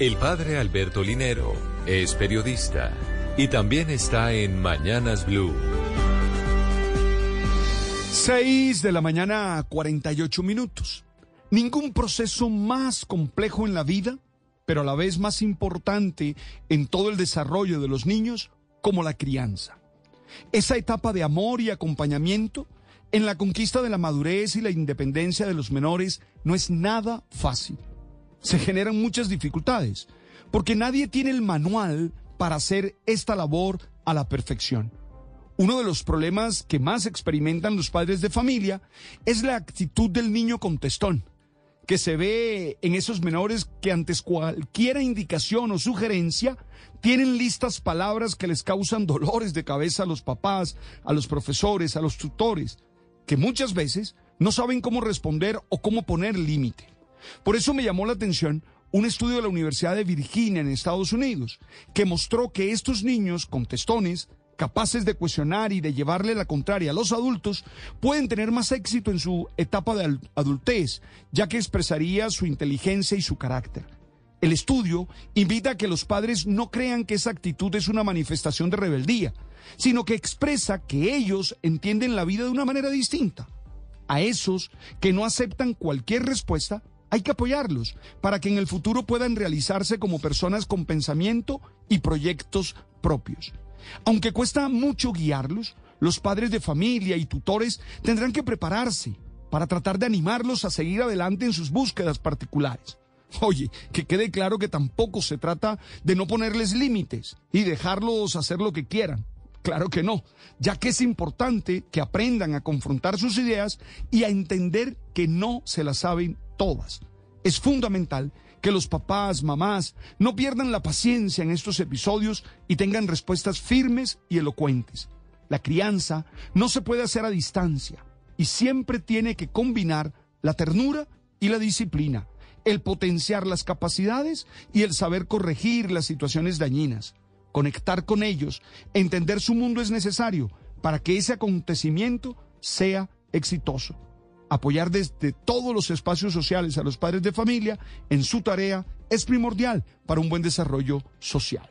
El padre Alberto Linero es periodista y también está en Mañanas Blue. 6 de la mañana, 48 minutos. Ningún proceso más complejo en la vida, pero a la vez más importante en todo el desarrollo de los niños, como la crianza. Esa etapa de amor y acompañamiento en la conquista de la madurez y la independencia de los menores no es nada fácil se generan muchas dificultades, porque nadie tiene el manual para hacer esta labor a la perfección. Uno de los problemas que más experimentan los padres de familia es la actitud del niño contestón, que se ve en esos menores que antes cualquier indicación o sugerencia tienen listas palabras que les causan dolores de cabeza a los papás, a los profesores, a los tutores, que muchas veces no saben cómo responder o cómo poner límite. Por eso me llamó la atención un estudio de la Universidad de Virginia en Estados Unidos, que mostró que estos niños contestones, capaces de cuestionar y de llevarle la contraria a los adultos, pueden tener más éxito en su etapa de adultez, ya que expresaría su inteligencia y su carácter. El estudio invita a que los padres no crean que esa actitud es una manifestación de rebeldía, sino que expresa que ellos entienden la vida de una manera distinta. A esos que no aceptan cualquier respuesta, hay que apoyarlos para que en el futuro puedan realizarse como personas con pensamiento y proyectos propios. Aunque cuesta mucho guiarlos, los padres de familia y tutores tendrán que prepararse para tratar de animarlos a seguir adelante en sus búsquedas particulares. Oye, que quede claro que tampoco se trata de no ponerles límites y dejarlos hacer lo que quieran. Claro que no, ya que es importante que aprendan a confrontar sus ideas y a entender que no se las saben todas. Es fundamental que los papás, mamás, no pierdan la paciencia en estos episodios y tengan respuestas firmes y elocuentes. La crianza no se puede hacer a distancia y siempre tiene que combinar la ternura y la disciplina, el potenciar las capacidades y el saber corregir las situaciones dañinas. Conectar con ellos, entender su mundo es necesario para que ese acontecimiento sea exitoso apoyar desde todos los espacios sociales a los padres de familia en su tarea es primordial para un buen desarrollo social.